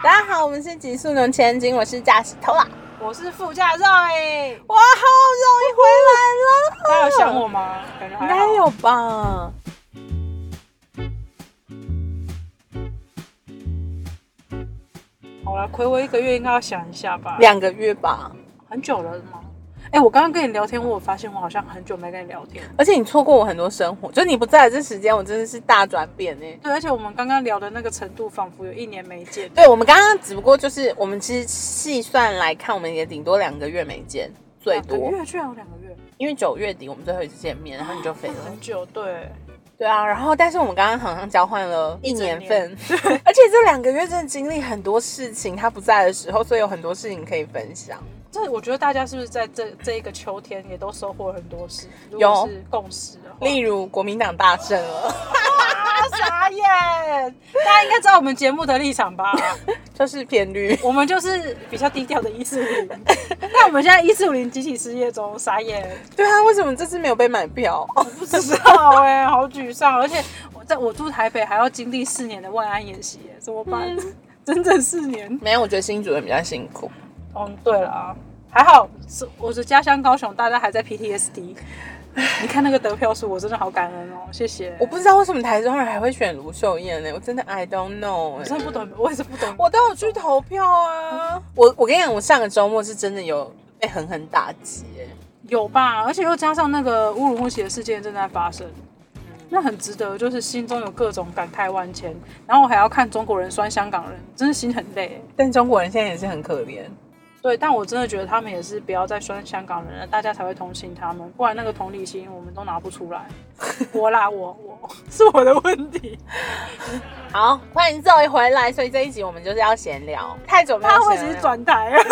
大家好，我们是极速能千金，我是驾驶偷啦。我是副驾照哎哇，好容易回来了。大家有想我吗？感觉应还好该有吧？好了，亏我一个月，应该要想一下吧。两个月吧。很久了吗？哎、我刚刚跟你聊天，我有发现我好像很久没跟你聊天。而且你错过我很多生活，就你不在的这时间，我真的是大转变呢。对，而且我们刚刚聊的那个程度，仿佛有一年没见。对，我们刚刚只不过就是我们其实细算来看，我们也顶多两个月没见，最两个多。月居然有两个月，因为九月底我们最后一次见面，然后你就飞了。很久。对，对啊，然后但是我们刚刚好像交换了一年份，而且这两个月真的经历很多事情，他不在的时候，所以有很多事情可以分享。这我觉得大家是不是在这这一个秋天也都收获了很多事？有共识的话，例如国民党大胜了，啊，傻眼！大家应该知道我们节目的立场吧？就是偏绿。我们就是比较低调的一四五零，那我们现在一四五零集体失业中，傻眼，对啊，为什么这次没有被买票？我不知道哎、好沮丧，而且我在我住台北还要经历四年的万安演习耶，怎么办？整整四年。没有，我觉得新主任比较辛苦。嗯，对了啊，还好是我的家乡高雄，大家还在 PTSD。你看那个得票数，我真的好感恩哦，谢谢。我不知道为什么台中人还会选卢秀燕呢？我真的 I don't know 我欸。真的不懂，我也是不懂。我都有去投票啊。我我跟你讲，我上个周末是真的有被狠狠打击欸。有吧？而且又加上那个乌鲁木齐的事件正在发生，那很值得，就是心中有各种感慨万千。然后我还要看中国人酸香港人，真的心很累。但中国人现在也是很可怜。对，但我真的觉得他们也是不要再酸香港人了，大家才会同情他们，不然那个同理心我们都拿不出来。我啦，我我是我的问题，好，欢迎赵一回来。所以这一集我们就是要闲聊，太久没有他会只是转台 了。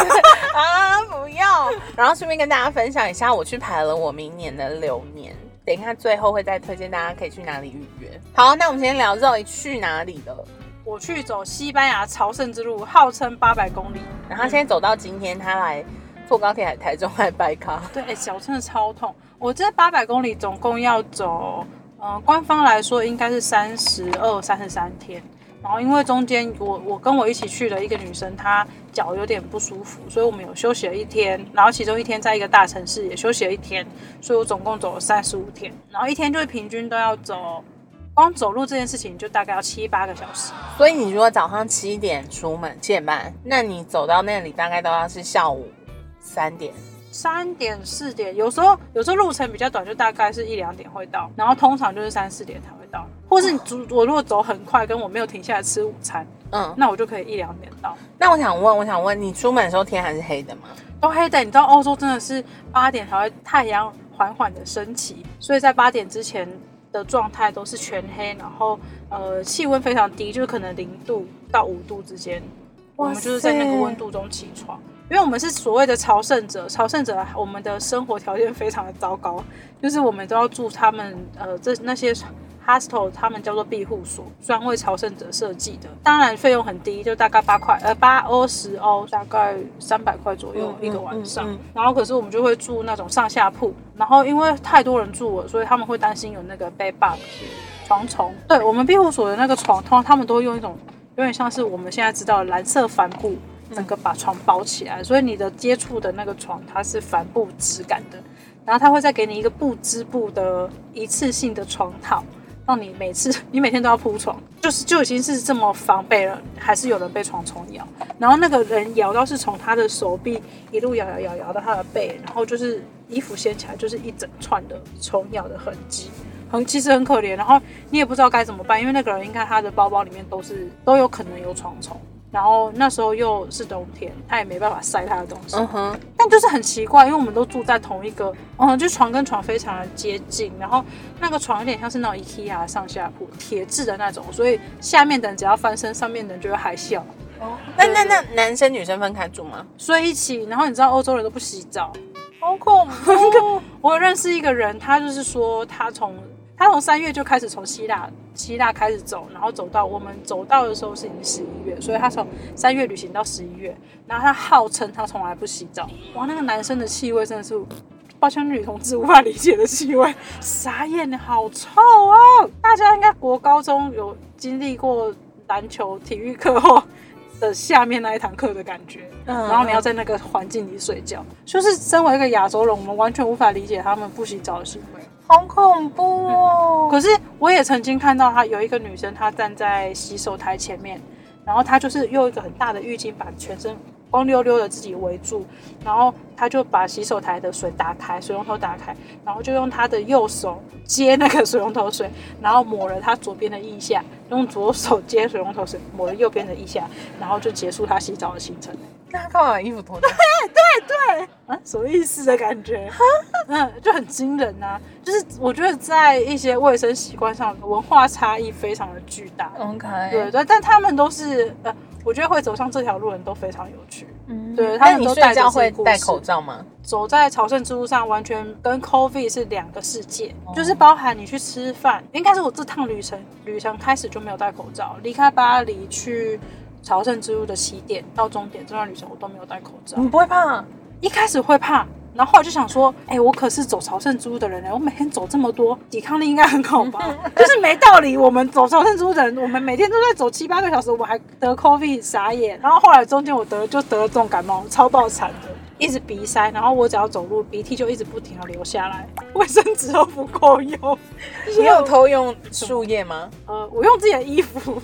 啊，不要。然后顺便跟大家分享一下，我去排了我明年的流年。等一下最后会再推荐大家可以去哪里预约。好，那我们先聊肉去哪里了。我去走西班牙朝圣之路，号称八百公里，然后现在走到今天，他来坐高铁来台中来拜咖。对，哎、脚真的超痛。我这八百公里总共要走，呃，官方来说应该是三十二、三十三天。然后因为中间我我跟我一起去的一个女生，她脚有点不舒服，所以我们有休息了一天。然后其中一天在一个大城市也休息了一天，所以我总共走了三十五天。然后一天就是平均都要走，光走路这件事情就大概要七八个小时。所以你如果早上七点出门，七点半，那你走到那里大概都要是下午三点。三点四点，有时候有时候路程比较短，就大概是一两点会到，然后通常就是三四点才会到，或是你走我如果走很快，跟我没有停下来吃午餐，嗯，那我就可以一两点到。那我想问，我想问你出门的时候天还是黑的吗？都黑的，你知道欧洲真的是八点才会太阳缓缓的升起，所以在八点之前的状态都是全黑，然后呃气温非常低，就是可能零度到五度之间，我们就是在那个温度中起床。因为我们是所谓的朝圣者，朝圣者我们的生活条件非常的糟糕，就是我们都要住他们呃这那些 hostel，他们叫做庇护所，专为朝圣者设计的。当然费用很低，就大概八块呃八欧十欧，大概三百块左右嗯一个晚上。嗯嗯然后可是我们就会住那种上下铺，然后因为太多人住了，所以他们会担心有那个 bed bug 床虫。对我们庇护所的那个床，通常他们都会用一种有点像是我们现在知道的蓝色帆布，整个把床包起来，所以你的接触的那个床它是帆布质感的，然后它会再给你一个不织布的一次性的床套。让你每次你每天都要铺床，就是就已经是这么防备了，还是有人被床虫咬，然后那个人咬到是从他的手臂一路咬咬咬咬到他的背，然后就是衣服掀起来就是一整串的虫咬的痕迹，很其实很可怜。然后你也不知道该怎么办，因为那个人应该他的包包里面都是都有可能有床虫，然后那时候又是冬天，他也没办法晒他的东西。嗯哼，但就是很奇怪，因为我们都住在同一个，嗯，就床跟床非常的接近，然后那个床有点像是那种 IKEA 上下铺，铁质的那种，所以下面的人只要翻身，上面的人就会嗨笑。哦。那那那男生女生分开住吗？睡一起，然后你知道欧洲人都不洗澡。好恐怖！我有认识一个人，他就是说他从他从三月就开始从希腊希腊开始走，然后走到我们走到的时候是已经十一月，所以他从三月旅行到十一月，然后他号称他从来不洗澡。哇，那个男生的气味真的是。抱歉，女同志无法理解的气味，傻眼，好臭啊！大家应该国高中有经历过篮球体育课后，的下面那一堂课的感觉，嗯然后你要在那个环境里睡觉，就是身为一个亚洲人，我们完全无法理解他们不洗澡的行为。好恐怖哦！可是我也曾经看到她有一个女生，她站在洗手台前面，然后她就是用一个很大的浴巾把全身光溜溜的自己围住，然后她就把洗手台的水打开，水龙头打开，然后就用她的右手接那个水龙头水，然后抹了她左边的腋下，用左手接水龙头水，抹了右边的腋下，然后就结束她洗澡的行程。那他干嘛把衣服脱掉 对对？啊，什么意思的感觉？嗯，就很惊人呐、就是我觉得在一些卫生习惯上，文化差异非常的巨大。OK，对对，但他们都是呃，我觉得会走上这条路的人都非常有趣。嗯对他们都戴着睡觉会戴口罩吗？走在朝圣之路上，完全跟 COVID 是两个世界，哦就是包含你去吃饭，应该是我这趟旅程旅程开始就没有戴口罩，离开巴黎去朝圣之路的起点到终点这段旅程我都没有戴口罩。你不会怕？一开始会怕，然后后来就想说，哎、我可是走朝圣之路的人呢，我每天走这么多，抵抗力应该很好吧？就是没道理，我们走朝圣之路的人，我们每天都在走七八个小时，我还得 COVID 傻眼。然后后来中间我得就得了重感冒，超爆惨的，一直鼻塞，然后我只要走路，鼻涕就一直不停的流下来，卫生纸都不够用。你有偷用树叶吗？呃，我用自己的衣服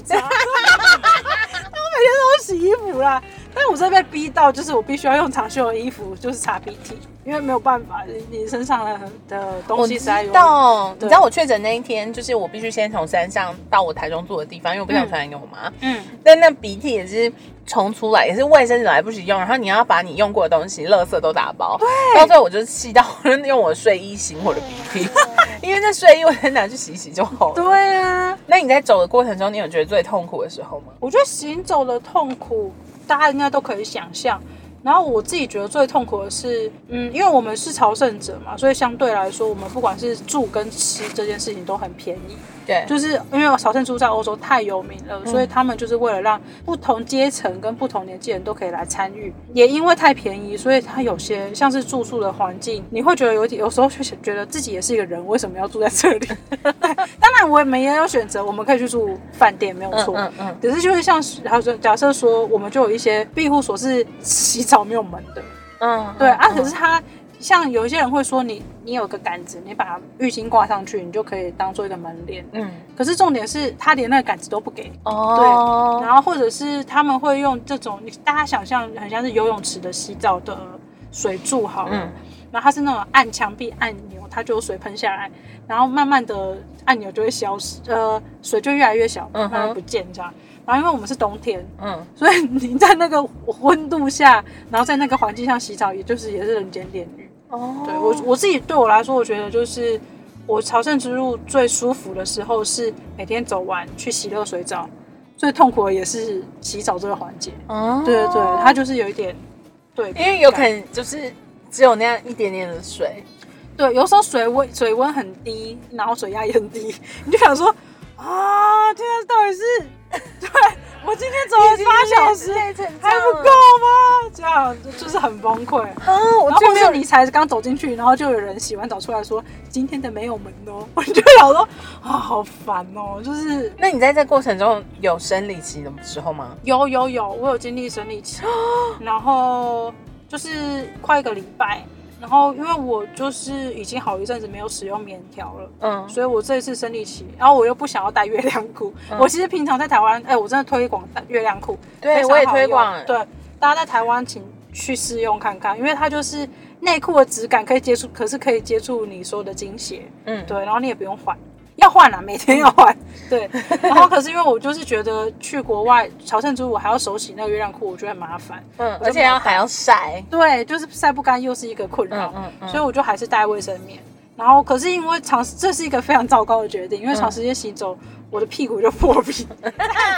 每天都洗衣服啦。但我真的被逼到，就是我必须要用长袖的衣服，就是擦鼻涕，因为没有办法，你你身上的的东西实在有。道，你知道我确诊那一天，就是我必须先从山上到我台中住的地方，因为我不想传染给我妈。嗯，但那鼻涕也是冲出来，也是卫生纸来不及用，然后你要把你用过的东西、垃圾都打包。对，到最后我就气到，用我的睡衣擤我的鼻涕，因为那睡衣我再拿去洗洗就好了。对啊，那你在走的过程中，你有觉得最痛苦的时候吗？我觉得行走的痛苦，大家应该都可以想象。然后我自己觉得最痛苦的是，嗯，因为我们是朝圣者嘛，所以相对来说，我们不管是住跟吃这件事情都很便宜。对，就是因为朝圣猪在欧洲太有名了，所以他们就是为了让不同阶层跟不同年纪人都可以来参与。也因为太便宜，所以它有些像是住宿的环境，你会觉得有点，有时候会觉得自己也是一个人，为什么要住在这里？当然我们也有选择，我们可以去住饭店，没有错。嗯嗯可是就是像是，然后就假设说，我们就有一些庇护所是洗澡没有门的，嗯，对啊，嗯可是它像有一些人会说你，你有个杆子，你把浴巾挂上去，你就可以当做一个门帘。嗯。可是重点是他连那个杆子都不给，哦，对。然后或者是他们会用这种，你大家想象很像是游泳池的洗澡的水柱好了，嗯。然后它是那种按墙壁按钮，它就有水喷下来，然后慢慢的按钮就会消失，呃，水就越来越小，嗯哼。慢慢不见这样。然后因为我们是冬天，嗯。所以你在那个温度下，然后在那个环境下洗澡，也就是也是人间炼狱。哦，对我我自己对我来说，我觉得就是我朝圣之路最舒服的时候是每天走完去洗热水澡，最痛苦的也是洗澡这个环节。哦，对对对，它就是有一点对，因为有可能就是只有那样一点点的水，对，有时候水温水温很低，然后水压也很低，你就想说啊，天啊到底是 对我今天走了八小时还不够吗？这样就就是很崩溃。啊！我然后或就没有是你才刚走进去，然后就有人洗完澡出来说今天的没有门哦，我就想说啊，好烦哦，就是那你在这过程中有生理期的时候吗？有有有，我有经历生理期，然后就是快一个礼拜，然后因为我就是已经好一阵子没有使用棉条了。嗯，所以我这一次生理期，然后我又不想要带月亮裤。嗯我其实平常在台湾，哎、我真的推广月亮裤，对我也推广对，大家在台湾请去试用看看，因为它就是内裤的质感可以接触，可是可以接触你说的精血，嗯，对，然后你也不用换。要换啊，每天要换。对，然后可是因为我就是觉得去国外朝圣之路，我还要手洗那个月亮裤，我觉得很麻烦。嗯，而且要还要晒，对，就是晒不干又是一个困扰，嗯嗯嗯所以我就还是带卫生棉。然后可是因为长，这是一个非常糟糕的决定，因为嗯长时间洗走，我的屁股就破皮，再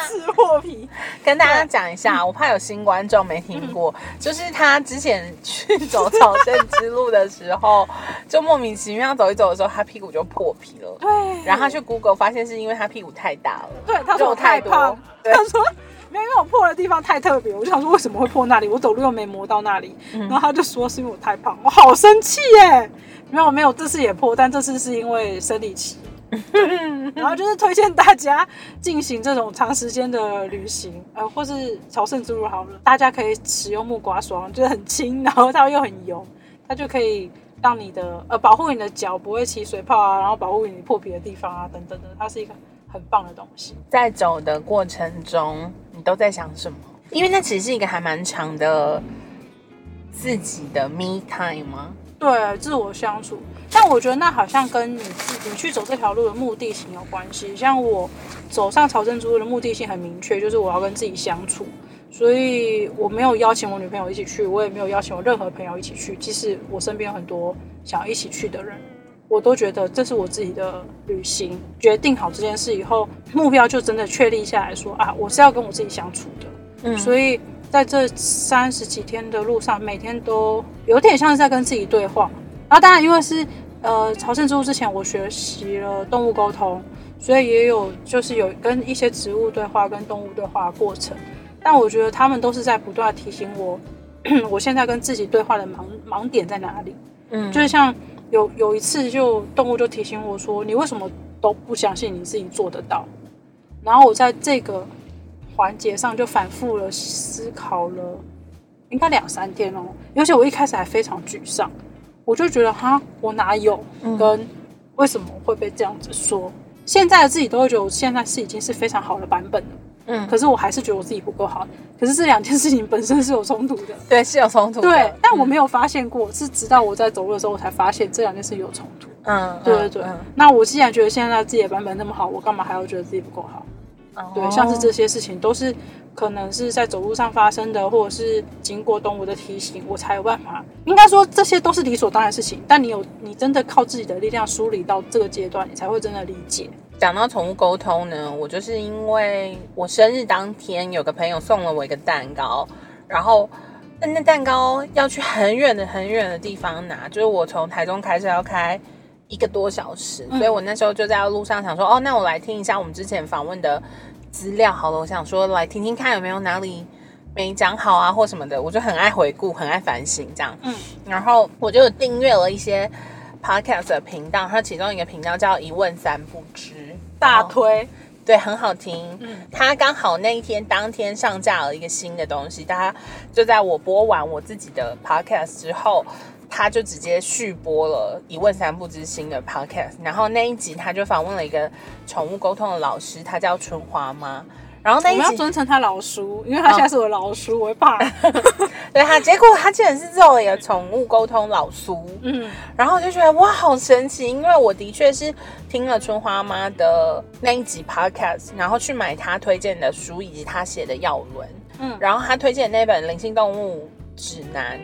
次 破皮。跟大家讲一下，我怕有新观众没听过，就是他之前去走朝圣之路的时候，就莫名其妙走一走的时候，他屁股就破皮了。对，然后他去 Google 发现是因为他屁股太大了，对他说我太胖，对他说没有，因为我破的地方太特别，我就想说为什么会破那里，我走路又没磨到那里，嗯然后他就说是因为我太胖，我好生气耶。没有没有，这次也破，但这次是因为生理期。然后就是推荐大家进行这种长时间的旅行，呃，或是朝圣之路好了，大家可以使用木瓜霜，就是很轻，然后它又很油，它就可以让你的呃保护你的脚不会起水泡啊，然后保护你破皮的地方啊等等的，它是一个很棒的东西。在走的过程中，你都在想什么？因为那其实是一个还蛮长的自己的 me time 吗？对，自我相处。但我觉得那好像跟你自你去走这条路的目的性有关系。像我走上朝圣之路的目的性很明确，就是我要跟自己相处，所以我没有邀请我女朋友一起去，我也没有邀请我任何朋友一起去。即使我身边有很多想要一起去的人，我都觉得这是我自己的旅行。决定好这件事以后，目标就真的确立下来说啊，我是要跟我自己相处的。嗯所以在这三十几天的路上，每天都有点像是在跟自己对话。然后当然，因为是呃朝圣之路之前，我学习了动物沟通，所以也有就是有跟一些植物对话、跟动物对话的过程。但我觉得他们都是在不断提醒我，我现在跟自己对话的盲盲点在哪里。嗯就是像有有一次，就动物就提醒我说：“你为什么都不相信你自己做得到？”然后我在这个环节上就反复了思考了，应该两三天哦。而且我一开始还非常沮丧，我就觉得哈，我哪有嗯跟为什么会被这样子说？现在的自己都会觉得我现在是已经是非常好的版本了，嗯，可是我还是觉得我自己不够好。可是这两件事情本身是有冲突的。对，是有冲突的。对，但我没有发现过，是直到我在走路的时候，我才发现这两件事有冲突。嗯，对对对，嗯那我既然觉得现在自己的版本那么好，我干嘛还要觉得自己不够好？嗯对，像是这些事情都是可能是在走路上发生的，或者是经过动物的提醒，我才有办法。应该说这些都是理所当然的事情，但你有你真的靠自己的力量梳理到这个阶段，你才会真的理解。讲到宠物沟通呢，我就是因为我生日当天有个朋友送了我一个蛋糕，然后那那蛋糕要去很远的很远的地方拿，就是我从台中开车要开一个多小时，嗯。所以我那时候就在路上想说，哦，那我来听一下我们之前访问的资料好了，我想说来听听看有没有哪里没讲好啊或什么的，我就很爱回顾，很爱反省这样，嗯，然后我就订阅了一些 podcast 的频道，它其中一个频道叫一问三不知，大推，对，很好听。嗯。他刚好那一天当天上架了一个新的东西，大家就在我播完我自己的 podcast 之后，他就直接续播了《一问三不知》新的 podcast。然后那一集他就访问了一个宠物沟通的老师，他叫春花妈。然后那我要一集尊称他老叔，因为他现在是我老叔，我会怕。对他，结果他竟然是做了一个宠物沟通老叔。嗯然后我就觉得哇，好神奇！因为我的确是听了春花妈的那一集 podcast，然后去买他推荐的书以及他写的药轮，嗯，然后他推荐的那本《灵性动物指南》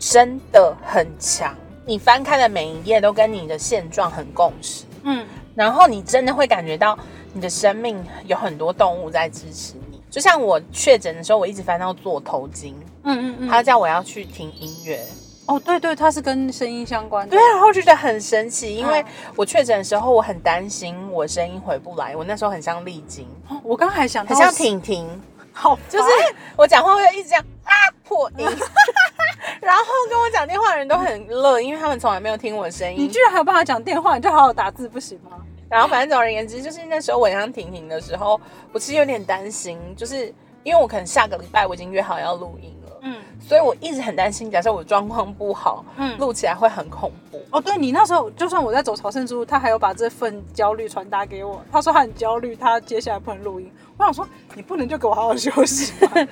真的很强，你翻开的每一页都跟你的现状很共识，嗯。然后你真的会感觉到你的生命有很多动物在支持你。就像我确诊的时候，我一直翻到做头巾，嗯嗯嗯，他叫我要去听音乐。哦，对对，它是跟声音相关的。对，然后觉得很神奇，因为嗯。我确诊的时候，我很担心我声音回不来，我那时候很像丽晶，哦我刚还想到很像婷婷，好，就是我讲话会一直这样啊破音，然后跟我讲电话的人都很乐，因为他们从来没有听我的声音你居。然还有办法讲电话，你就好好打字不行吗？然后反正总而言之，就是那时候我很像婷婷的时候，我其实有点担心，就是因为我可能下个礼拜我已经约好要录音了，嗯所以我一直很担心，假设我状况不好，嗯。录起来会很恐怖。哦，对你那时候，就算我在走朝圣之路，他还有把这份焦虑传达给我。他说他很焦虑，他接下来不能录音。我想说，你不能就给我好好休息吗？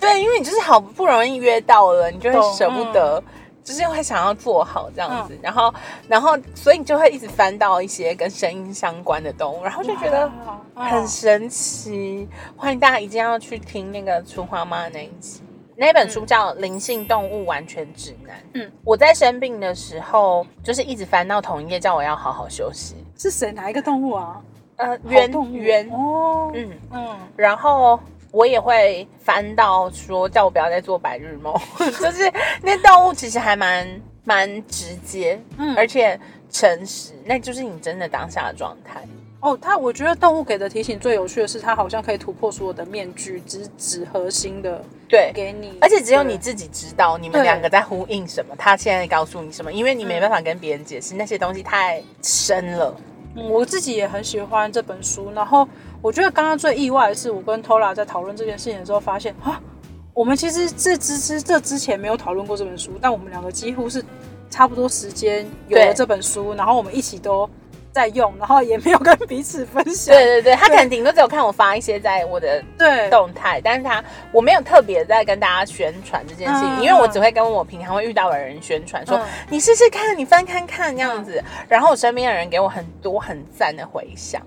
对，因为你就是好不容易约到了，你就会舍不得，就是会想要做好这样子，然后，然后，所以你就会一直翻到一些跟声音相关的动物，然后就觉得很神奇。欢迎大家一定要去听那个春花妈的那一集。那本书叫《灵性动物完全指南》。嗯嗯，我在生病的时候，就是一直翻到同一页，叫我要好好休息。是谁哪一个动物啊？呃，好圆动物。圆，哦，嗯，嗯，然后我也会翻到说叫我不要再做白日梦，就是那动物其实还蛮蛮直接，嗯。而且诚实，那就是你真的当下的状态。哦，它我觉得动物给的提醒最有趣的是，它好像可以突破所有的面具，只指核心的对，给你，而且只有你自己知道你们两个在呼应什么，他现在告诉你什么，因为你没办法跟别人解释那些东西太深了。嗯我自己也很喜欢这本书。然后我觉得刚刚最意外的是，我跟 Tola 在讨论这件事情的时候，发现啊，我们其实这之之这之前没有讨论过这本书，但我们两个几乎是差不多时间有了这本书，然后我们一起都在用，然后也没有跟彼此分享。对对对，他可能顶多只有看我发一些在我的对。动态，但是他我没有特别在跟大家宣传这件事情，嗯。因为我只会跟我平常会遇到的人宣传说，嗯你试试看，你翻看看这样子，然后我身边的人给我很多很赞的回响。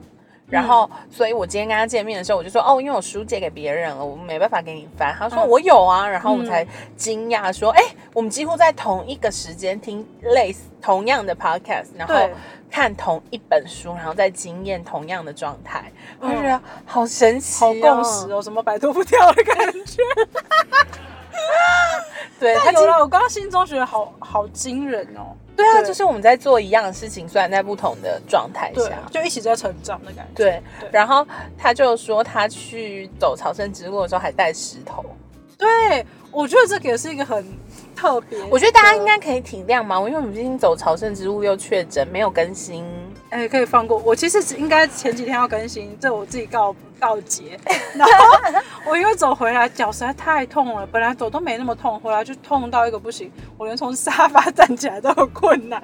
然后，所以我今天跟他见面的时候，我就说哦，因为我书借给别人了，我没办法给你翻。他说嗯我有啊，然后我才惊讶说，哎、我们几乎在同一个时间听类似同样的 podcast，然后对看同一本书，然后再经验同样的状态，我就嗯觉得好神奇、好哦，共识哦，什么摆脱不掉的感觉。对，他有了，我刚刚心中觉得好好惊人哦。对啊，对就是我们在做一样的事情，虽然在不同的状态下，，就一起在成长的感觉。对对。然后他就说他去走朝圣之路的时候还带石头，对，我觉得这个也是一个很特别。我觉得大家应，该可以体谅嘛，因为我们最近走朝圣之路又确诊，没有更新。哎、可以放过我。其实只应该前几天要更新，这我自己告告捷。然后我因为走回来脚实在太痛了，本来走都没那么痛，回来就痛到一个不行，我连从沙发站起来都有困难。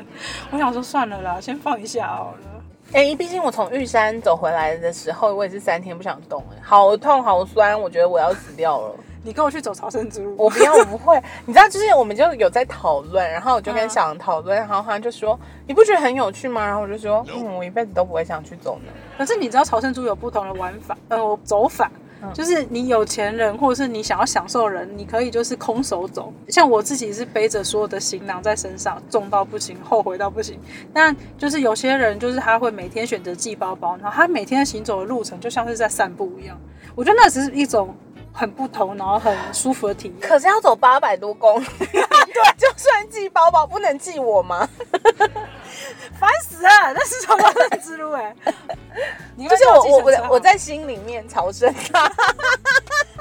我想说算了啦，先放一下好了。哎，毕竟我从玉山走回来的时候，我也是三天不想动，哎，好痛好酸，我觉得我要死掉了。你跟我去走朝圣之路，我不要，我不会。你知道，就是我们就有在讨论，然后我就跟嗯小杨讨论，然后他就说：“你不觉得很有趣吗？”然后我就说：“嗯，我一辈子都不会想去走呢。可是你知道朝圣之路有不同的玩法，呃，走法。嗯就是你有钱人，或者是你想要享受的人，你可以就是空手走。像我自己是背着所有的行囊在身上，重到不行，后悔到不行。那就是有些人，就是他会每天选择寄包包，然后他每天行走的路程就像是在散步一样。我觉得那只是一种很不同，然后很舒服的体验。可是要走八百多公里，对，就算寄包包，不能寄我吗？烦死了！那是朝圣之路哎、你就是我我我在我在心里面朝圣他。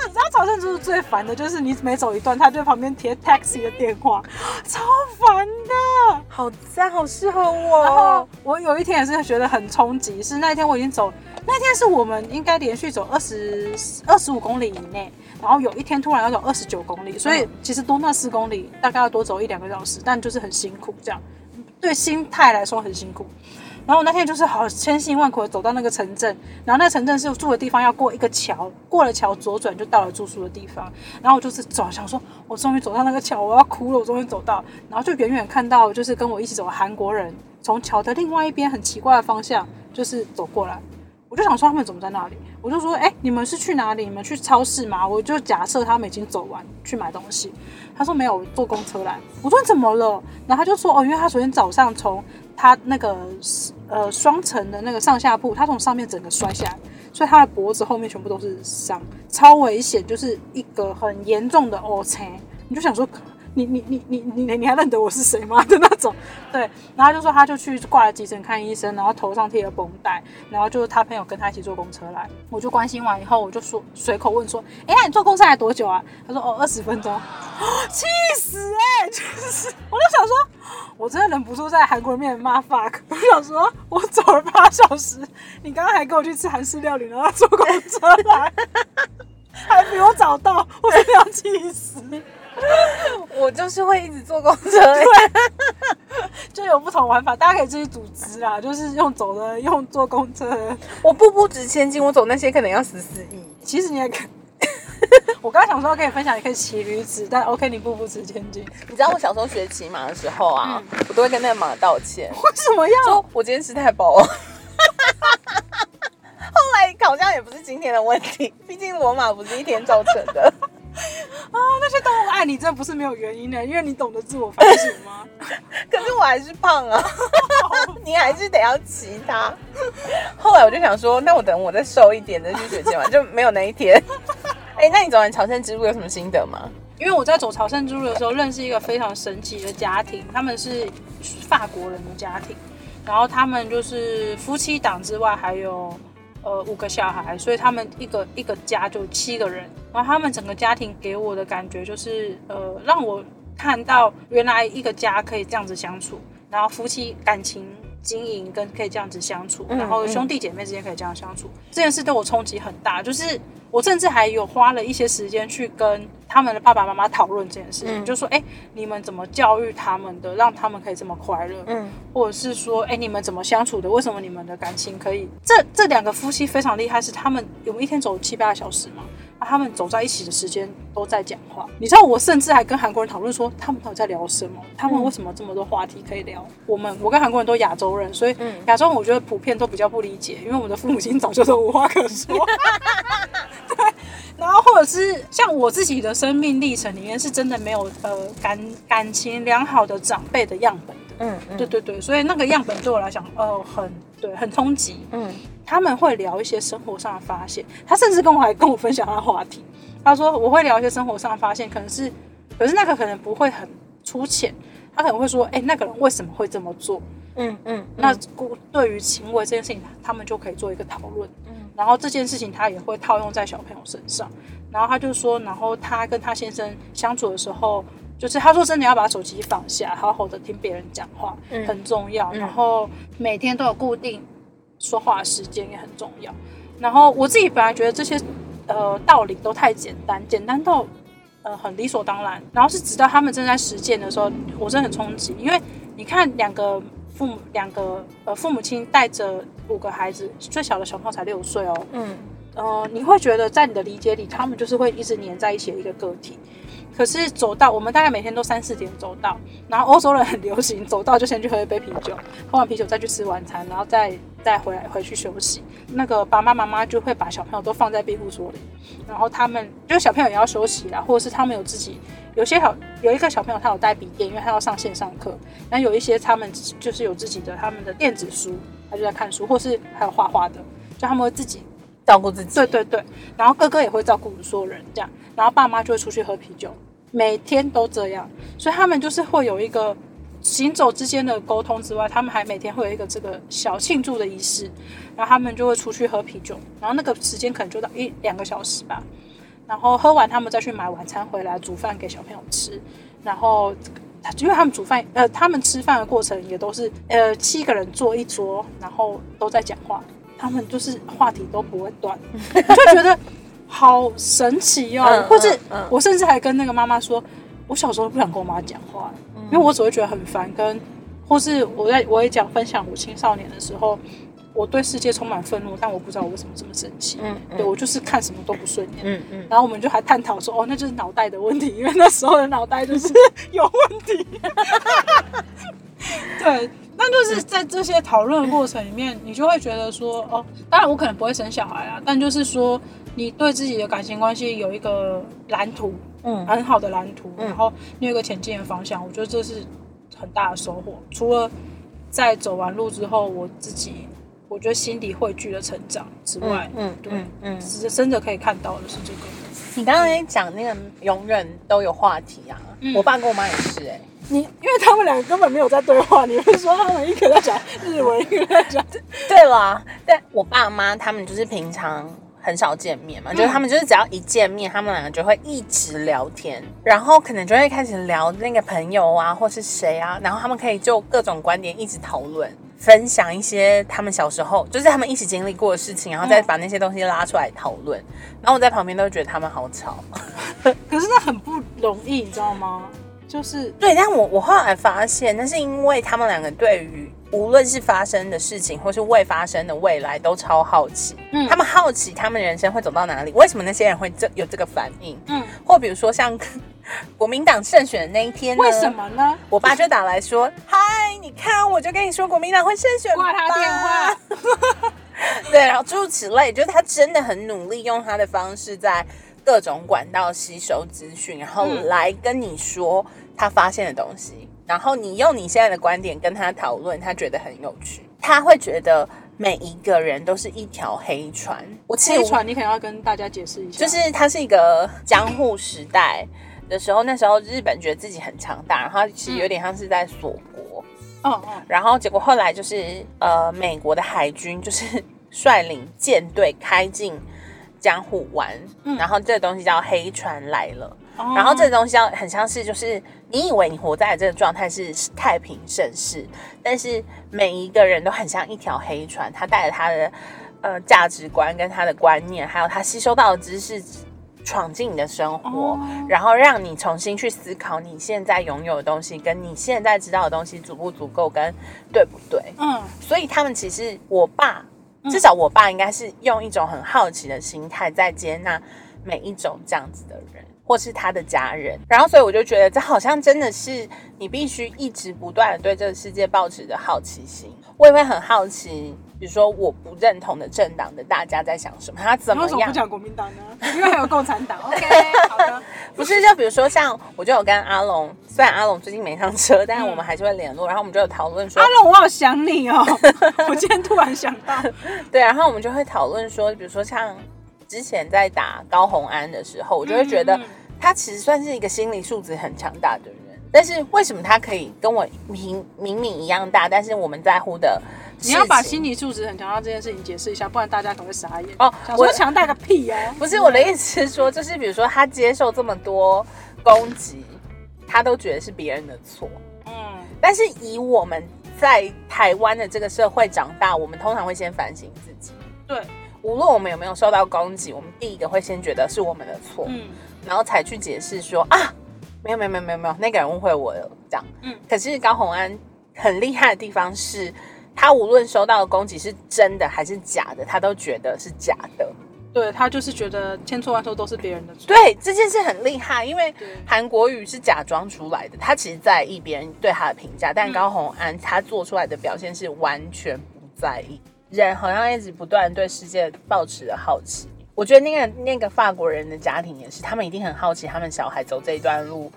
你知道朝圣之路最烦的就是你每走一段，他就在旁边贴 taxi 的电话，超烦的。好赞，好适合然后我。我有一天也是觉得很冲击，是那一天我已经走，那天是我们应该连续走二十二十五公里以内，然后有一天突然要走二十九公里，所以其实多那四公里大概要多走一两个小时，但就是很辛苦，这样对心态来说很辛苦。然后我那天就是好千辛万苦的走到那个城镇，然后那个城镇是住的地方要过一个桥，过了桥左转就到了住宿的地方。然后我就是走，想说我终于走到那个桥，我要哭了，我终于走到。然后就远远看到就是跟我一起走的韩国人从桥的另外一边很奇怪的方向就是走过来。我就想说他们怎么在那里？我就说，哎、你们是去哪里？你们去超市吗？我就假设他们已经走完去买东西。他说没有，坐公车来。我说怎么了？然后他就说，哦，因为他昨天早上从他那个呃双层的那个上下铺，他从上面整个摔下来，所以他的脖子后面全部都是伤，超危险，就是一个很严重的 O C。你就想说，你你你你你你还认得我是谁吗 的那种？对，然后就说他就去挂了急诊看医生，然后头上贴了绷带，然后就是他朋友跟他一起坐公车来，我就关心完以后，我就说随口问说，哎，那你坐公车来多久啊？他说哦二十分钟，气死哎、就是我就想说，我真的忍不住在韩国人面前骂 fuck，我想说我走了八小时，你刚刚还跟我去吃韩式料理，然后坐公车来。还比我早到，我真的要气死！我就是会一直坐公车。就有不同玩法，大家可以自己组织啦，就是用走的，用坐公车的。我步步值千金，我走那些可能要十四亿。其实你也可，我刚刚想说可以分享，你可以骑驴子，但 OK，你步步值千金。你知道我小时候学骑马的时候啊，我都会跟那个马道歉，为什么要？说我今天吃太饱了。后来好像也不是今天的问题，毕竟罗马不是一天造成的。啊，那些动物爱你，真的不是没有原因的，因为你懂得自我反省吗？可是我还是胖啊，你还是得要骑它。后来我就想说，那我等我再瘦一点再去学骑马，就没有那一天。哎、那你走完朝圣之路有什么心得吗？因为我在走朝圣之路的时候，认识一个非常神奇的家庭，他们是法国人的家庭，然后他们就是夫妻档之外还有呃五个小孩，所以他们一个一个家就七个人，然后他们整个家庭给我的感觉就是呃让我看到原来一个家可以这样子相处，然后夫妻感情经营跟可以这样子相处，嗯然后兄弟姐妹之间可以这样相处，这件事对我冲击很大。就是我甚至还有花了一些时间去跟他们的爸爸妈妈讨论这件事情，嗯就说：哎、你们怎么教育他们的，让他们可以这么快乐？嗯或者是说，哎、你们怎么相处的？为什么你们的感情可以？这这两个夫妻非常厉害，是他们我们一天走七八个小时嘛，啊，他们走在一起的时间都在讲话。你知道，我甚至还跟韩国人讨论说，他们到底在聊什么？他们为什么这么多话题可以聊？我们我跟韩国人都亚洲人，所以嗯亚洲人我觉得普遍都比较不理解，因为我们的父母亲早就都无话可说。对，然后或者是像我自己的生命历程里面，是真的没有呃感感情良好的长辈的样本的。嗯嗯对对对，所以那个样本对我来讲，呃，很对，很冲击。嗯他们会聊一些生活上的发现，他甚至跟我还跟我分享他的话题。他说我会聊一些生活上的发现，可能是，可是那个可能不会很粗浅，他可能会说，哎、那个人为什么会这么做？嗯嗯，那故对于行为这件事情，他们就可以做一个讨论。嗯然后这件事情他也会套用在小朋友身上。然后他就说，然后他跟他先生相处的时候，就是他说真的要把手机放下，好好的听别人讲话、嗯很重要。嗯然后每天都有固定说话的时间也很重要。然后我自己本来觉得这些呃道理都太简单，简单到呃很理所当然。然后是直到他们正在实践的时候，我真的很冲击，因为你看两个父母两个呃父母亲带着五个孩子，最小的小朋友才六岁哦，嗯呃，你会觉得在你的理解里，他们就是会一直黏在一起的一个个体。可是走到我们大概每天都三四点走到，然后欧洲人很流行走到就先去喝一杯啤酒，喝完啤酒再去吃晚餐，然后再再回来回去休息。那个爸爸妈妈就会把小朋友都放在庇护所里，然后他们就小朋友也要休息啦，或者是他们有自己有些小有一个小朋友他有带笔电，因为他要上线上课，那有一些他们就是有自己的他们的电子书，他就在看书，或是还有画画的，就他们会自己照顾自己，对对对，然后哥哥也会照顾所有人这样，然后爸妈就会出去喝啤酒，每天都这样，所以他们就是会有一个行走之间的沟通之外，他们还每天会有一个这个小庆祝的仪式，然后他们就会出去喝啤酒，然后那个时间可能就到一两个小时吧，然后喝完他们再去买晚餐回来煮饭给小朋友吃，然后。因为他们煮饭，呃，他们吃饭的过程也都是，呃，七个人坐一桌，然后都在讲话，他们就是话题都不会断，就觉得好神奇哦。嗯或是我甚至还跟那个妈妈说，我小时候不想跟我妈讲话，因为我只会觉得很烦，跟或是我在我也讲分享我青少年的时候，我对世界充满愤怒，但我不知道我为什么这么生气。嗯对我就是看什么都不顺眼。嗯嗯然后我们就还探讨说，哦，那就是脑袋的问题，因为那时候的脑袋就是 有问题。对，那就是在这些讨论的过程里面，你就会觉得说，哦，当然我可能不会生小孩啊，但就是说，你对自己的感情关系有一个蓝图，嗯很好的蓝图，嗯然后你有一个前进的方向，我觉得这是很大的收获。除了在走完路之后，我自己我觉得心底汇聚的成长之外，嗯对嗯嗯，是真的可以看到的是这个。你刚才讲那个永远都有话题啊，嗯我爸跟我妈也是哎、你因为他们两个根本没有在对话，你会说他们一个在讲日文，一个在讲，对啦，但我爸妈他们就是平常很少见面嘛，就是他们就是只要一见面，他们两个就会一直聊天，然后可能就会开始聊那个朋友啊，或是谁啊，然后他们可以就各种观点一直讨论。分享一些他们小时候，就是他们一起经历过的事情，然后再把那些东西拉出来讨论。然后我在旁边都觉得他们好吵。可是那很不容易，你知道吗？就是对，但我我后来发现，那是因为他们两个对于无论是发生的事情，或是未发生的未来，都超好奇。嗯他们好奇他们人生会走到哪里，为什么那些人会这有这个反应？嗯，或比如说像国民党胜选的那一天，为什？么呢？我爸就打来说：“嗨，你看，我就跟你说国民党会胜选，挂他电话。对，然后诸如此类，就是他真的很努力，用他的方式在各种管道吸收资讯，然后嗯来跟你说他发现的东西，然后你用你现在的观点跟他讨论，他觉得很有趣，他会觉得每一个人都是一条黑船。我黑船，你可能要跟大家解释一下，就是它是一个江户时代的时候，那时候日本觉得自己很强大，然后其实有点像是在锁国。嗯嗯然后结果后来就是呃，美国的海军就是 率领舰队开进江户湾，嗯然后这个东西叫黑船来了。哦然后这个东西要很像是，就是你以为你活在这个状态是太平盛世，但是每一个人都很像一条黑船，他带着他的呃价值观跟他的观念，还有他吸收到的知识，闯进你的生活，哦。然后让你重新去思考你现在拥有的东西，跟你现在知道的东西足不足够，跟对不对？嗯。所以他们其实，我爸至少我爸应该是用一种很好奇的心态在接纳每一种这样子的人，或是他的家人。然后，所以我就觉得这好像真的是你必须一直不断的对这个世界保持着好奇心。我也会很好奇，比如说我不认同的政党的大家在想什么，他怎么样你为什么不？讲国民党呢？因为还有共产党。OK，好的。不是，就比如说像我就有跟阿龙，虽然阿龙最近没上车，但是嗯我们还是会联络。然后我们就有讨论说阿，龙，我好想你哦！我今天突然想到，对，然后我们就会讨论说，比如说像之前在打高红安的时候，我就会觉得他其实算是一个心理素质很强大的人。但是为什么他可以跟我明明明一样大，但是我们在乎的，你要把心理素质很强大这件事情解释一下，不然大家可能会傻眼。哦我说我强大个屁哦！不是我的意思是说，就是比如说他接受这么多攻击，他都觉得是别人的错。嗯，但是以我们在台湾的这个社会长大，我们通常会先反省自己。对，无论我们有没有受到攻击，我们第一个会先觉得是我们的错，嗯然后才去解释说啊，没有没有没有没有没有，那个人误会我了这样。嗯可是高红安很厉害的地方是，他无论收到的攻击是真的还是假的，他都觉得是假的。对他就是觉得千错万错都是别人的错。对这件事很厉害，因为韩国语是假装出来的，他其实在意别人对他的评价，但嗯高红安他做出来的表现是完全不在意。人好像一直不断对世界保持着好奇。我觉得那个那个法国人的家庭也是，他们一定很好奇，他们小孩走这一段路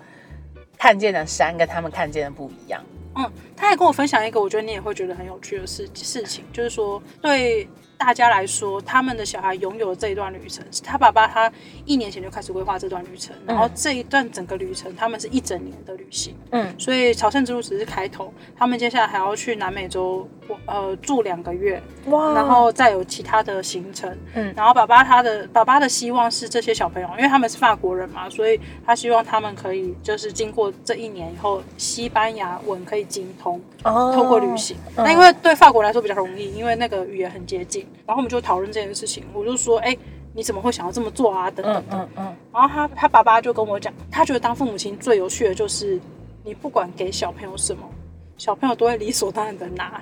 看见的山跟他们看见的不一样。嗯，他还跟我分享一个我觉得你也会觉得很有趣的事事情，就是说对大家来说，他们的小孩拥有这一段旅程，是他爸爸他一年前就开始规划这段旅程，然后这一段整个旅程他们是一整年的旅行，嗯所以朝圣之路只是开头，他们接下来还要去南美洲呃住两个月，哇然后再有其他的行程。嗯然后爸爸他的爸爸的希望是这些小朋友，因为他们是法国人嘛，所以他希望他们可以就是经过这一年以后，西班牙文可以精通，哦透过旅行。嗯那因为对法国来说比较容易，因为那个语言很接近。然后我们就讨论这件事情，我就说，哎。你怎么会想要这么做啊？等等的。嗯嗯嗯，然后他他爸爸就跟我讲，他觉得当父母亲最有趣的就是，你不管给小朋友什么，小朋友都会理所当然的拿。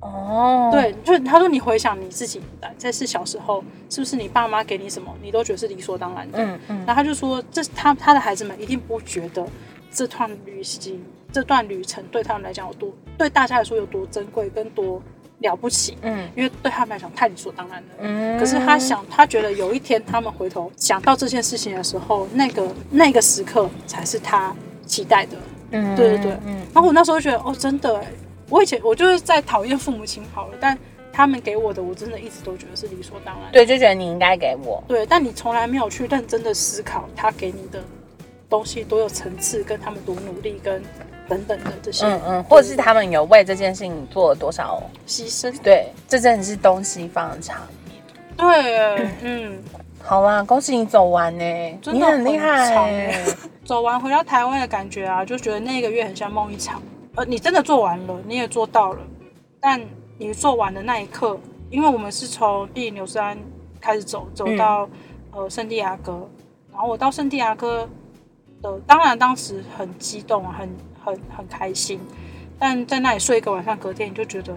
哦，对，就是他说你回想你自己在是小时候，是不是你爸妈给你什么，你都觉得是理所当然的？嗯嗯然后他就说，这他他的孩子们一定不觉得这段旅行、这段旅程对他们来讲有多，对大家来说有多珍贵跟多了不起，嗯因为对他们来讲太理所当然了。嗯可是他想，他觉得有一天他们回头想到这件事情的时候，那个那个时刻才是他期待的。嗯对对对嗯然后我那时候就觉得，哦，真的哎，我以前我就是在讨厌父母亲好了，但他们给我的，我真的一直都觉得是理所当然。对，就觉得你应该给我。对，但你从来没有去认真的思考他给你的东西多有层次，跟他们多努力，跟等等的这些嗯嗯，或者是他们有为这件事情做了多少？牺牲。对，这真的是东西方的差别。对，嗯，好啊，恭喜你走完呢，真的你很厉害走完回到台湾的感觉啊，就觉得那个月很像梦一场。呃，你真的做完了，你也做到了，但你做完的那一刻，因为我们是从第纽斯安开始走，走到、呃圣地亚哥，然后我到圣地亚哥的，当然当时很激动啊，很很很开心，但在那里睡一个晚上，隔天你就觉得，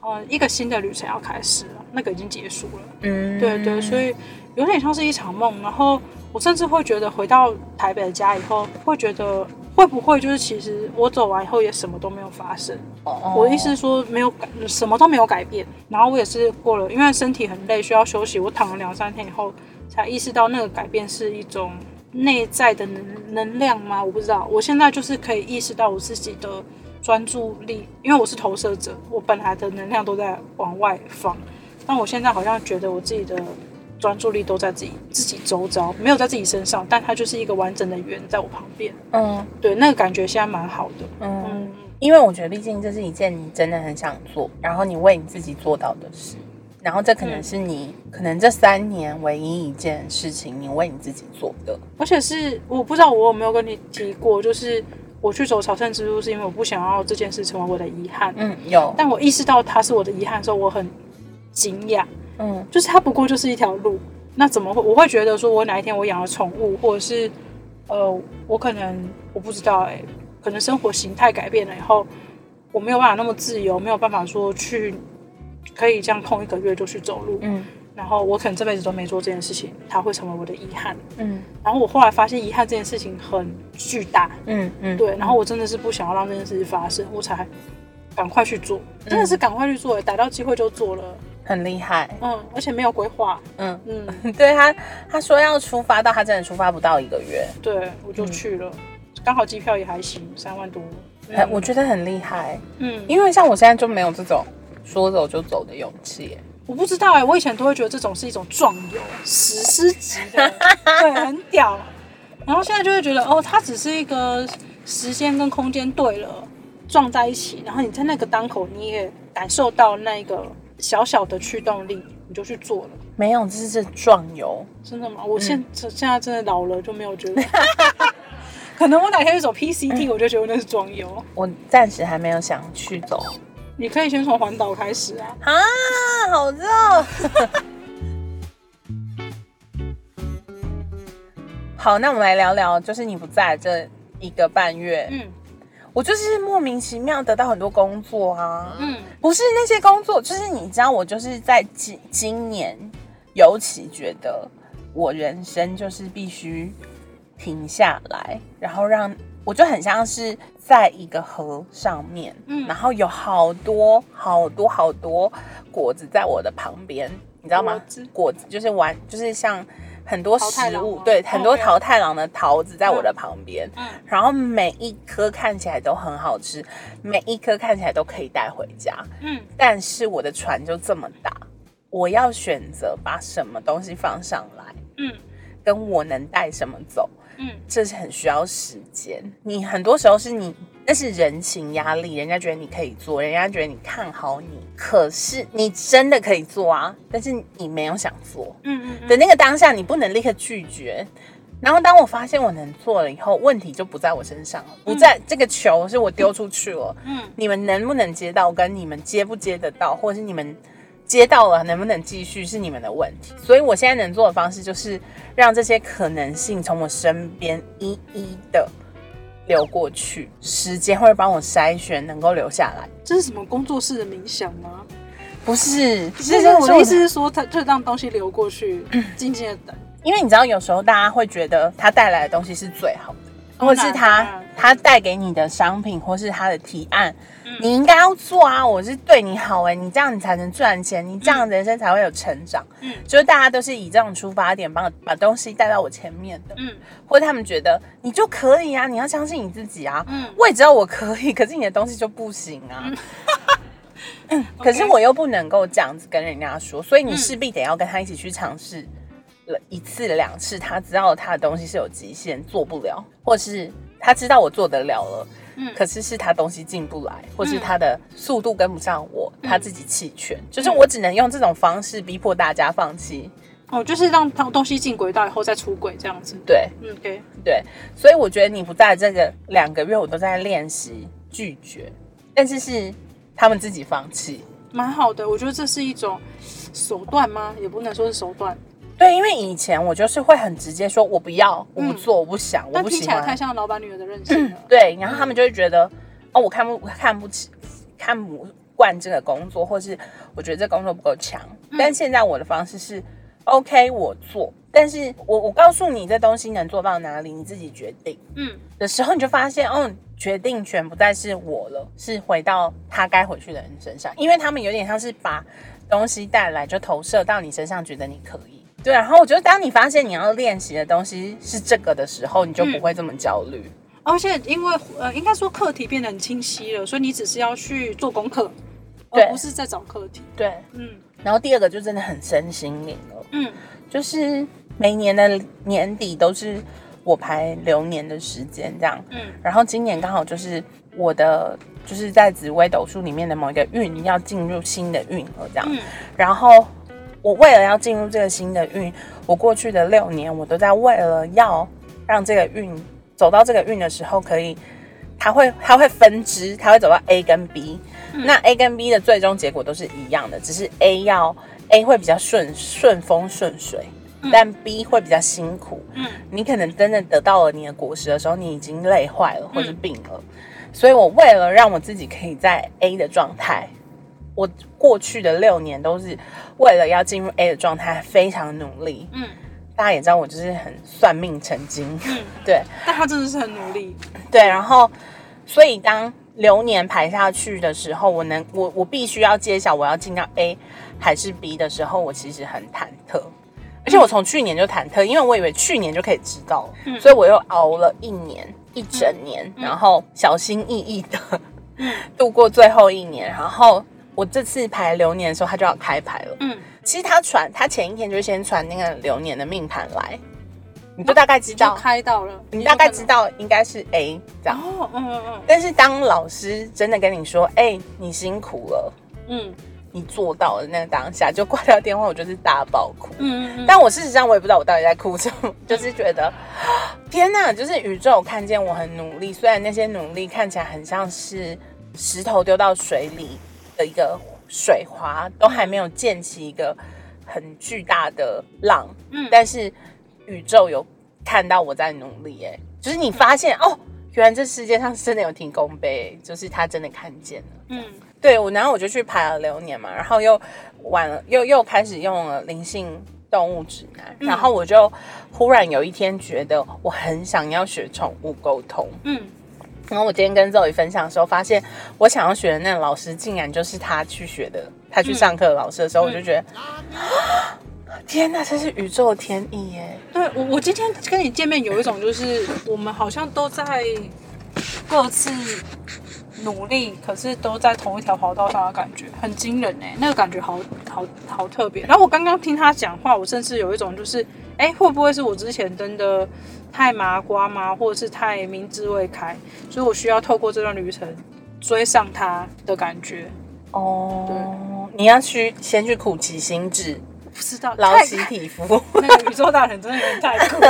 呃，一个新的旅程要开始了，那个已经结束了。嗯，对对，所以有点像是一场梦。然后我甚至会觉得回到台北的家以后，会觉得会不会就是其实我走完以后也什么都没有发生。哦我的意思是说没有改，什么都没有改变。然后我也是过了，因为身体很累，需要休息。我躺了两三天以后，才意识到那个改变是一种内在的能能量吗？我不知道。我现在就是可以意识到我自己的专注力，因为我是投射者，我本来的能量都在往外放，但我现在好像觉得我自己的专注力都在自己自己周遭，没有在自己身上，但它就是一个完整的圆在我旁边。嗯对，那个感觉现在蛮好的。嗯，嗯，因为我觉得毕竟这是一件你真的很想做，然后你为你自己做到的事，然后这可能是你、可能这三年唯一一件事情，你为你自己做的。而且是我不知道我有没有跟你提过，就是我去走朝圣之路，是因为我不想要这件事成为我的遗憾。嗯，有，但我意识到它是我的遗憾的时候，我很惊讶，嗯就是它不过就是一条路，那怎么会我会觉得说我哪一天我养了宠物，或者是呃我可能我不知道哎、可能生活形态改变了以后，我没有办法那么自由，没有办法说去可以这样空一个月就去走路，嗯。然后我可能这辈子都没做这件事情，它会成为我的遗憾。嗯。然后我后来发现遗憾这件事情很巨大，嗯嗯，对，然后我真的是不想要让这件事情发生，我才赶快去做，真的是赶快去做，逮到机会就做了，很厉害。嗯，而且没有规划，嗯，嗯，对他他说要出发，到他真的出发不到一个月，对我就去了，刚好机票也还行，三万多，呃我觉得很厉害，嗯，因为像我现在就没有这种说走就走的勇气。我不知道哎、我以前都会觉得这种是一种壮游，史诗级的，对，很屌，然后现在就会觉得哦，它只是一个时间跟空间对了撞在一起，然后你在那个当口你也感受到那个小小的驱动力，你就去做了。没有，这是这壮游。真的吗？我现、现在真的老了，就没有觉得。可能我哪天去走 PCT，我就觉得那是装游。我暂时还没有想去走你可以先从环岛开始啊。啊，好热。好，那我们来聊聊，就是你不在这一个半月，嗯我就是莫名其妙得到很多工作啊。嗯不是那些工作，就是你知道，我就是在今今年，尤其觉得我人生就是必须停下来，然后让我就很像是在一个河上面，嗯。然后有好多好多好多果子在我的旁边，你知道吗？果子？就是玩，就是像很多食物对，很多桃太郎的桃子在我的旁边，嗯。然后每一颗看起来都很好吃，每一颗看起来都可以带回家。嗯。但是我的船就这么大，我要选择把什么东西放上来，嗯。跟我能带什么走，嗯这是很需要时间。你很多时候是你那是人情压力，人家觉得你可以做，人家觉得你看好你，可是你真的可以做啊，但是你没有想做。嗯嗯的那个当下，你不能立刻拒绝。然后当我发现我能做了以后，问题就不在我身上了，不在这个球是我丢出去了。嗯你们能不能接到，跟你们接不接得到，或者是你们接到了能不能继续，是你们的问题。所以我现在能做的方式就是让这些可能性从我身边一一的流过去，时间会帮我筛选，能够留下来。这是什么工作室的冥想吗？不是，就是是我的意思是说，它就让东西流过去，静静的等。因为你知道，有时候大家会觉得它带来的东西是最好的，或是他他带给你的商品，或是他的提案，嗯。你应该要做啊！我是对你好哎、你这样你才能赚钱，你这样人生才会有成长。嗯。就是大家都是以这种出发点，帮把东西带到我前面的，嗯。或者他们觉得你就可以啊，你要相信你自己啊。嗯。我也知道我可以，可是你的东西就不行啊。可是我又不能够这样子跟人家说，所以你嗯。势必得要跟他一起去尝试了一次两次，他知道他的东西是有极限，做不了，或是他知道我做得了了，嗯可是是他东西进不来，或是嗯他的速度跟不上我，他自己弃权，嗯就是我只能用这种方式逼迫大家放弃。哦，就是让它东西进轨道以后再出轨这样子。对嗯，OK，对，所以我觉得你不在这个两个月，我都在练习拒绝，但是是他们自己放弃。蛮好的。我觉得这是一种手段吗？也不能说是手段，对，因为以前我就是会很直接说，我不要，我不嗯做，我不想，我但不喜欢。听起来太像老板女儿的任性了。对，然后他们就会觉得，哦，我看不看不起，看不惯这个工作，或是我觉得这工作不够强。嗯但现在我的方式是，OK，我做，但是我我告诉你这东西能做到哪里，你自己决定。嗯的时候，你就发现，哦，决定权不再是我了，是回到他该回去的人身上，因为他们有点像是把东西带来就投射到你身上，觉得你可以。对，然后我觉得当你发现你要练习的东西是这个的时候，你就不会这么焦虑。而且因为呃，应该说课题变得很清晰了，所以你只是要去做功课，而不是在找课题。对，嗯。然后第二个就真的很身心灵了，嗯。就是每年的年底都是我排流年的时间这样，嗯。然后今年刚好就是我的就是在紫微斗数里面的某一个运要进入新的运河这样，嗯。然后我为了要进入这个新的运，我过去的六年，我都在为了要让这个运走到这个运的时候，可以，它会它会分支，它会走到 A 跟 B，、那 A 跟 B 的最终结果都是一样的，只是 A 要 A 会比较顺顺风顺水，但 B 会比较辛苦。嗯。你可能真的得到了你的果实的时候，你已经累坏了或者病了。所以我为了让我自己可以在 A 的状态，我过去的六年都是为了要进入 A 的状态，非常努力。嗯大家也知道我就是很算命成精，嗯，对但他真的是很努力。对，然后所以当流年排下去的时候，我能我我必须要揭晓我要进到 A 还是 B 的时候，我其实很忐忑。而且我从去年就忐忑，因为我以为去年就可以知道，嗯所以我又熬了一年一整年，然后小心翼翼的嗯 度过最后一年。然后我这次排流年的时候，他就要开牌了。嗯，其实他传，他前一天就先传那个流年的命盘来，你就大概知道，开到了，你大概知道应该是 A 这样。哦，嗯嗯嗯。但是当老师真的跟你说，哎、你辛苦了，嗯。你做到了，那个当下就挂掉电话，我就是大爆哭。嗯嗯嗯，但我事实上我也不知道我到底在哭什么，就是觉得天哪，就是宇宙看见我很努力，虽然那些努力看起来很像是石头丢到水里的一个水花，都还没有溅起一个很巨大的浪，嗯但是宇宙有看到我在努力，哎，就是你发现哦，原来这世界上真的有提供杯，就是他真的看见了。嗯对，我然后我就去排了流年嘛，然后又晚了，又又开始用了灵性动物指南，嗯然后我就忽然有一天觉得我很想要学宠物沟通，嗯然后我今天跟 Zoe 分享的时候，发现我想要学的那个老师竟然就是他去学的，他去上课的老师的时候，我就觉得，天呐，这是宇宙天意耶！对我，我今天跟你见面有一种就是我们好像都在各自努力，可是都在同一条跑道上的感觉，很惊人哎，那个感觉好好好特别。然后我刚刚听他讲话，我甚至有一种就是，哎，会不会是我之前真的太麻瓜吗，或者是太明智未开，所以我需要透过这段旅程追上他的感觉。哦，对你要去先去苦其心志，不知道，劳太其体肤，那个宇宙大人真的有点太酷了，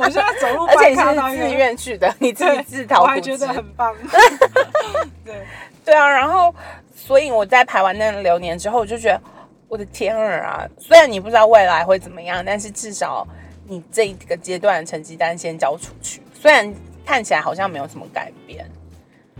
我现在走路 而且你是自愿去的，你自己对自讨苦吃我还觉得。很棒。对，对啊，然后所以我在排完那个流年之后，我就觉得我的天儿啊！虽然你不知道未来会怎么样，但是至少你这一个阶段的成绩单先交出去，虽然看起来好像没有什么改变。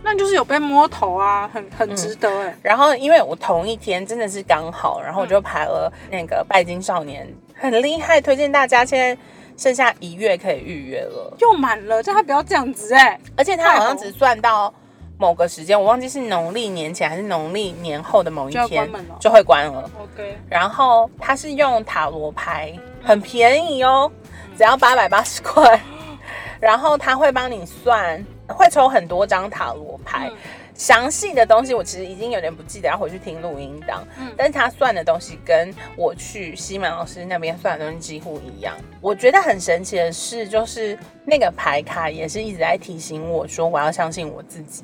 那就是有被摸头啊，很很值得哎、然后因为我同一天真的是刚好，然后我就排了那个拜金少年，很厉害，推荐大家。现在剩下一月可以预约了，又满了，叫他不要这样子哎、而且他好像只算到。某个时间，我忘记是农历年前还是农历年后的某一天就会关了。OK，然后它是用塔罗牌，很便宜哦，只要八百八十块。然后他会帮你算，会抽很多张塔罗牌。嗯详细的东西我其实已经有点不记得，要回去听录音档。嗯但是他算的东西跟我去西门老师那边算的东西几乎一样。我觉得很神奇的是，就是那个牌卡也是一直在提醒我说，我要相信我自己。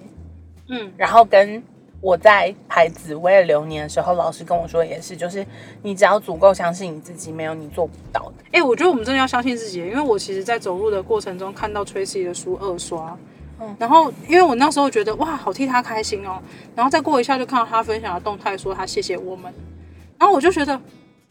嗯然后跟我在排紫薇的流年的时候，老师跟我说也是，就是你只要足够相信你自己，没有你做不到的。哎、我觉得我们真的要相信自己，因为我其实，在走路的过程中看到 Tracy 的书二刷，嗯然后因为我那时候觉得哇，好替他开心哦，然后再过一下就看到他分享的动态，说他谢谢我们，然后我就觉得。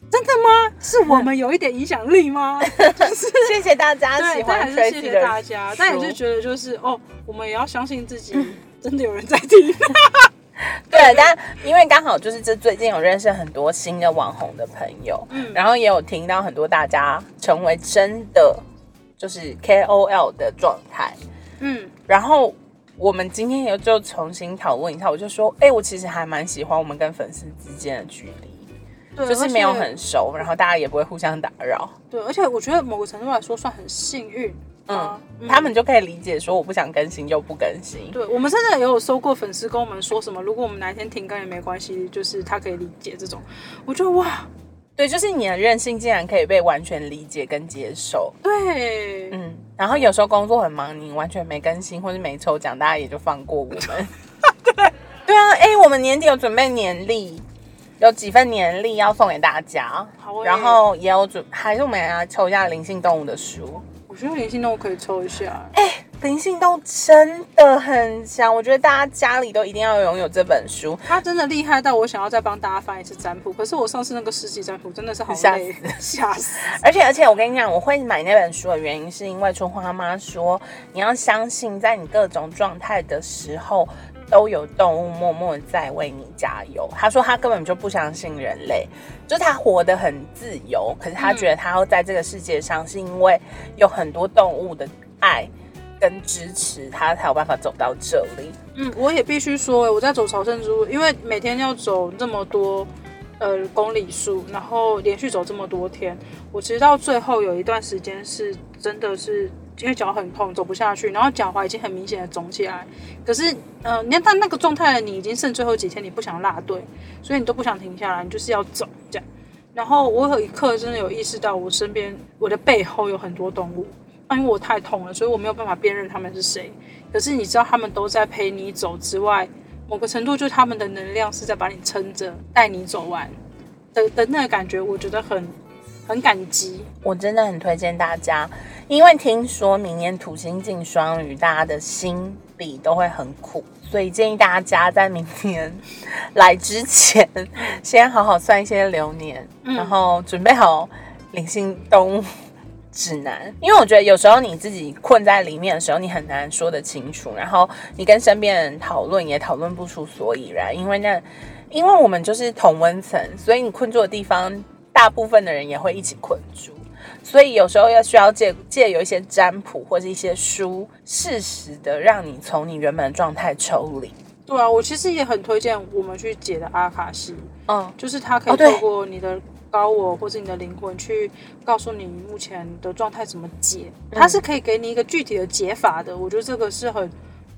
真的吗？是我们有一点影响力吗？谢谢大家喜欢还是 Tracy 谢谢的大家，但也是觉得就是哦，我们也要相信自己，嗯真的有人在听。对，但因为刚好就是这最近有认识很多新的网红的朋友，嗯然后也有听到很多大家成为真的就是 KOL 的状态，嗯然后我们今天也就重新讨论一下，我就说，哎、我其实还蛮喜欢我们跟粉丝之间的距离，对，就是没有很熟，然后大家也不会互相打扰，对，而且我觉得某个程度来说算很幸运。嗯啊，他们就可以理解说我不想更新就不更新，对我们甚至也有收过粉丝跟我们说什么，如果我们哪一天停更也没关系，就是他可以理解这种。我觉得哇，对，就是你的任性竟然可以被完全理解跟接受，对，嗯，然后有时候工作很忙，你完全没更新或是没抽奖，大家也就放过我们。对，对啊，哎、我们年底有准备年历，有几份年历要送给大家，好欸然后也有准，还是我们要抽一下灵性动物的书。我觉得灵性动物可以抽一下。灵性动物真的很强，我觉得大家家里都一定要拥有这本书。它真的厉害到我想要再帮大家翻一次占卜，可是我上次那个世纪占卜真的是好 吓累，吓死！而且而且，我跟你讲，我会买那本书的原因，是因为春花妈说，你要相信，在你各种状态的时候，都有动物默默在为你加油。他说他根本就不相信人类，就是她活得很自由，可是他觉得他要在这个世界上，是因为有很多动物的爱跟支持，他才有办法走到这里。嗯，我也必须说，我在走朝圣之路，因为每天要走这么多呃公里数，然后连续走这么多天，我其实到最后有一段时间是真的是因为脚很痛，走不下去，然后脚踝已经很明显的肿起来。可是，呃，你看到那个状态，你已经剩最后几天，你不想落队，所以你都不想停下来，你就是要走这样。然后我有一刻真的有意识到，我身边我的背后有很多动物，那因为我太痛了，所以我没有办法辨认他们是谁。可是你知道，他们都在陪你走之外，某个程度就他们的能量是在把你撑着，带你走完的的那个感觉，我觉得很很感激。我真的很推荐大家，因为听说明年土星进双鱼，大家的心里都会很苦，所以建议大家在明年来之前，先好好算一些流年，然后准备好灵性动物指南。因为我觉得有时候你自己困在里面的时候，你很难说得清楚，然后你跟身边人讨论也讨论不出所以然，因为那因为我们就是同温层，所以你困住的地方，大部分的人也会一起困住。所以有时候要需要借借有一些占卜或者一些书，适时的让你从你原本的状态抽离。对啊，我其实也很推荐我们去解的阿卡西，嗯，就是它可以哦对透过你的高我或是你的灵魂去告诉你目前的状态怎么解，它是可以给你一个具体的解法的。我觉得这个是很。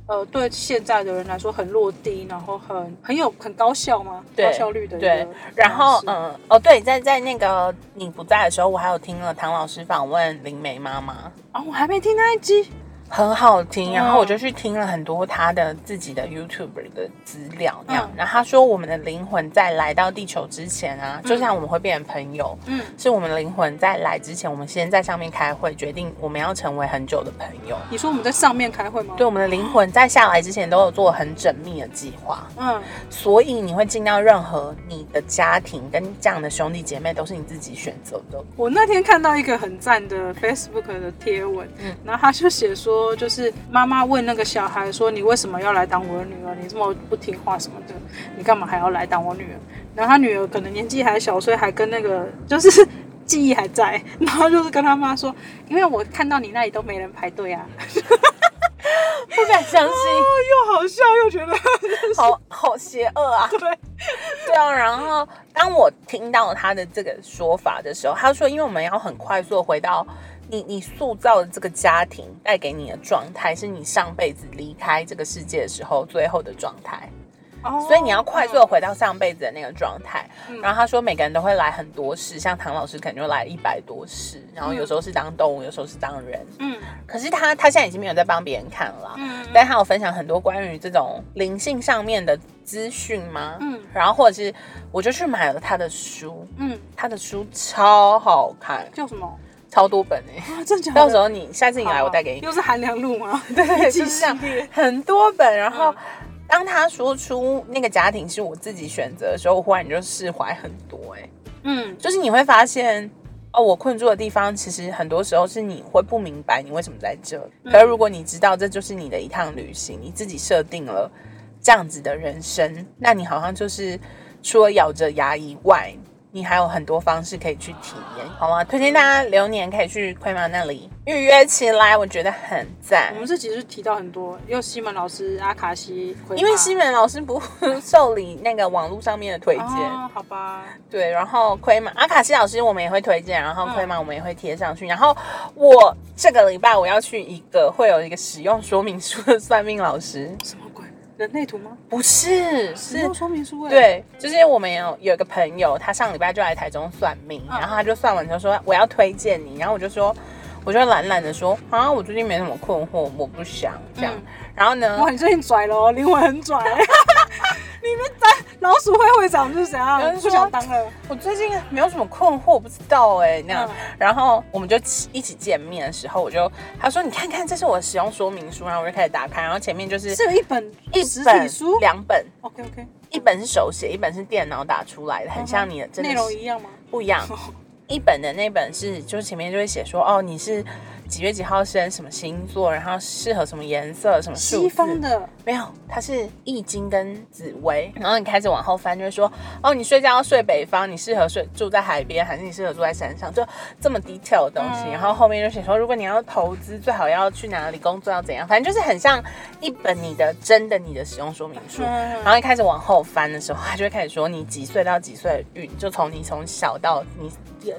呃，对现在的人来说很落地，然后很很有很高效吗？高效率的对，然后嗯，哦对，在在那个你不在的时候，我还有听了唐老师访问林梅妈妈。啊，我还没听那一集，很好听，然后我嗯就去听了很多他的自己的 YouTube 的资料，这样。嗯然后他说，我们的灵魂在来到地球之前啊，就像我们会变成朋友，嗯，是我们灵魂在来之前，我们先在上面开会，决定我们要成为很久的朋友。你说我们在上面开会吗？对，我们的灵魂在下来之前都有做很缜密的计划，嗯，所以你会进到任何你的家庭跟这样的兄弟姐妹都是你自己选择的。我那天看到一个很赞的 Facebook 的贴文，嗯然后他就写说，就是妈妈问那个小孩说：“你为什么要来当我的女儿？你这么不听话什么的，你干嘛还要来当我女儿？”然后他女儿可能年纪还小，所以还跟那个就是记忆还在，然后就是跟他妈说：“因为我看到你那里都没人排队啊。”不敢相信，又好笑又觉得好 好邪恶啊！对，对啊，然后当我听到他的这个说法的时候，他说，因为我们要很快速的回到你你塑造的这个家庭带给你的状态，是你上辈子离开这个世界的时候最后的状态，哦所以你要快速的回到上辈子的那个状态。嗯然后他说，每个人都会来很多事，像唐老师可能就来一百多事，然后有时候是当动物，有时候是当人。嗯可是他他现在已经没有在帮别人看了，嗯但他有分享很多关于这种灵性上面的资讯吗？嗯然后或者是我就去买了他的书，嗯，他的书超好看，叫什么超多本哎、啊？真假的？到时候你下次你来，我带给你。又是寒凉路吗？对，记就是这样，很多本。然后嗯当他说出那个家庭是我自己选择的时候，我忽然就释怀很多哎、嗯就是你会发现。哦，我困住的地方，其实很多时候是你会不明白你为什么在这。嗯可是如果你知道这就是你的一趟旅行，你自己设定了这样子的人生，那你好像就是除了咬着牙以外，你还有很多方式可以去体验，好吗？推荐大家流年可以去亏妈那里预约起来，我觉得很赞我。们这集是提到很多，有西门老师、阿卡西，因为西门老师不受理那个网络上面的推荐，哦，好吧，对，然后亏嘛，阿卡西老师我们也会推荐，然后嗯亏嘛我们也会贴上去。然后我这个礼拜我要去一个会有一个使用说明书的算命老师，什么鬼？人类图吗？不是是用说明书哎。，对，就是我们有有一个朋友，他上礼拜就来台中算命，嗯然后他就算完之后说我要推荐你，然后我就说。我就懒懒的说啊，我最近没什么困惑，我不想这样。嗯然后呢，哇，你最近拽了哦，灵魂很拽。你们在老鼠会会长就是怎样有人说不想当了？我最近没有什么困惑，我不知道哎、那样。嗯然后我们就一起见面的时候，我就他说你看看，这是我的使用说明书，然后我就开始打开，然后前面就是是有一本一实本体书两本，？OK OK，一本是手写，一本是电脑打出来的，很像你的内容一样吗？不一样。一本的那本是，就是前面就会写说，哦，你是几月几号生，什么星座，然后适合什么颜色，什么数字西方的没有，它是易经跟紫薇。然后你开始往后翻，就会说，哦，你睡觉要睡北方，你适合睡住在海边，还是你适合住在山上？就这么 detail 的东西。嗯然后后面就写说，如果你要投资，最好要去哪里工作，要怎样，反正就是很像一本你的真的你的使用说明书。嗯然后一开始往后翻的时候，他就会开始说你几岁到几岁的运，就从你从小到你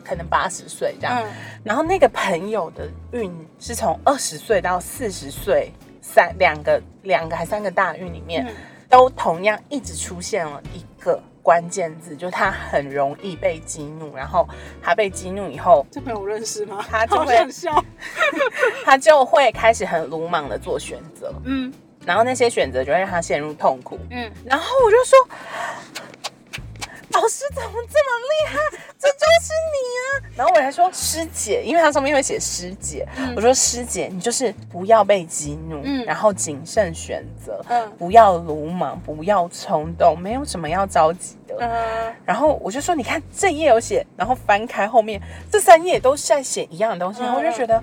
可能八十岁这样。嗯然后那个朋友的运是从二十岁到四十岁，三两个两个还三个大运里面，嗯都同样一直出现了一个关键字，就是他很容易被激怒，然后他被激怒以后，这朋友认识吗？他就会笑。他就会开始很鲁莽的做选择，嗯然后那些选择就会让他陷入痛苦。嗯，然后我就说，老师怎么这么厉害？这就是你啊！然后我还说师姐，因为它上面会写师姐，我说师姐，你就是不要被激怒，嗯然后谨慎选择，嗯不要鲁莽，不要冲动，没有什么要着急的。嗯，然后我就说，你看这页有写，然后翻开后面这三页都是在写一样的东西，嗯然后我就觉得，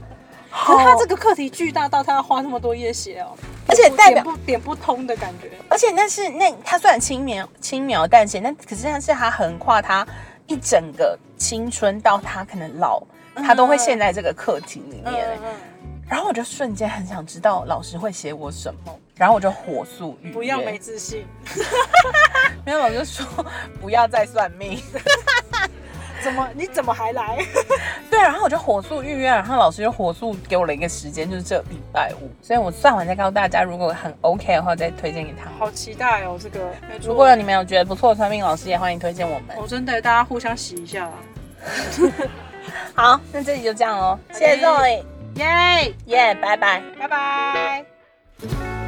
可是他这个，课题巨大到他要花那么多页写哦，而且代表点不点不通的感觉。而且那是那他虽然轻描轻描淡写，但可是那是他横跨他一整个青春到他可能老，他都会陷在这个课题里嗯面。嗯然后我就瞬间很想知道老师会写我什么，然后我就火速预约。不要没自信，没有我就说不要再算命。怎么你怎么还来？对，然后我就火速预约，然后老师就火速给我了一个时间，就是这礼拜五。所以我算完再告诉大家，如果很 OK 的话，再推荐给他。好期待哦，这个没错。如果你们有觉得不错的算命老师，也欢迎推荐我们。哦，真的，大家互相洗一下啦。好，那这里就这样喽，谢谢 Zoe，耶耶，拜拜。拜拜。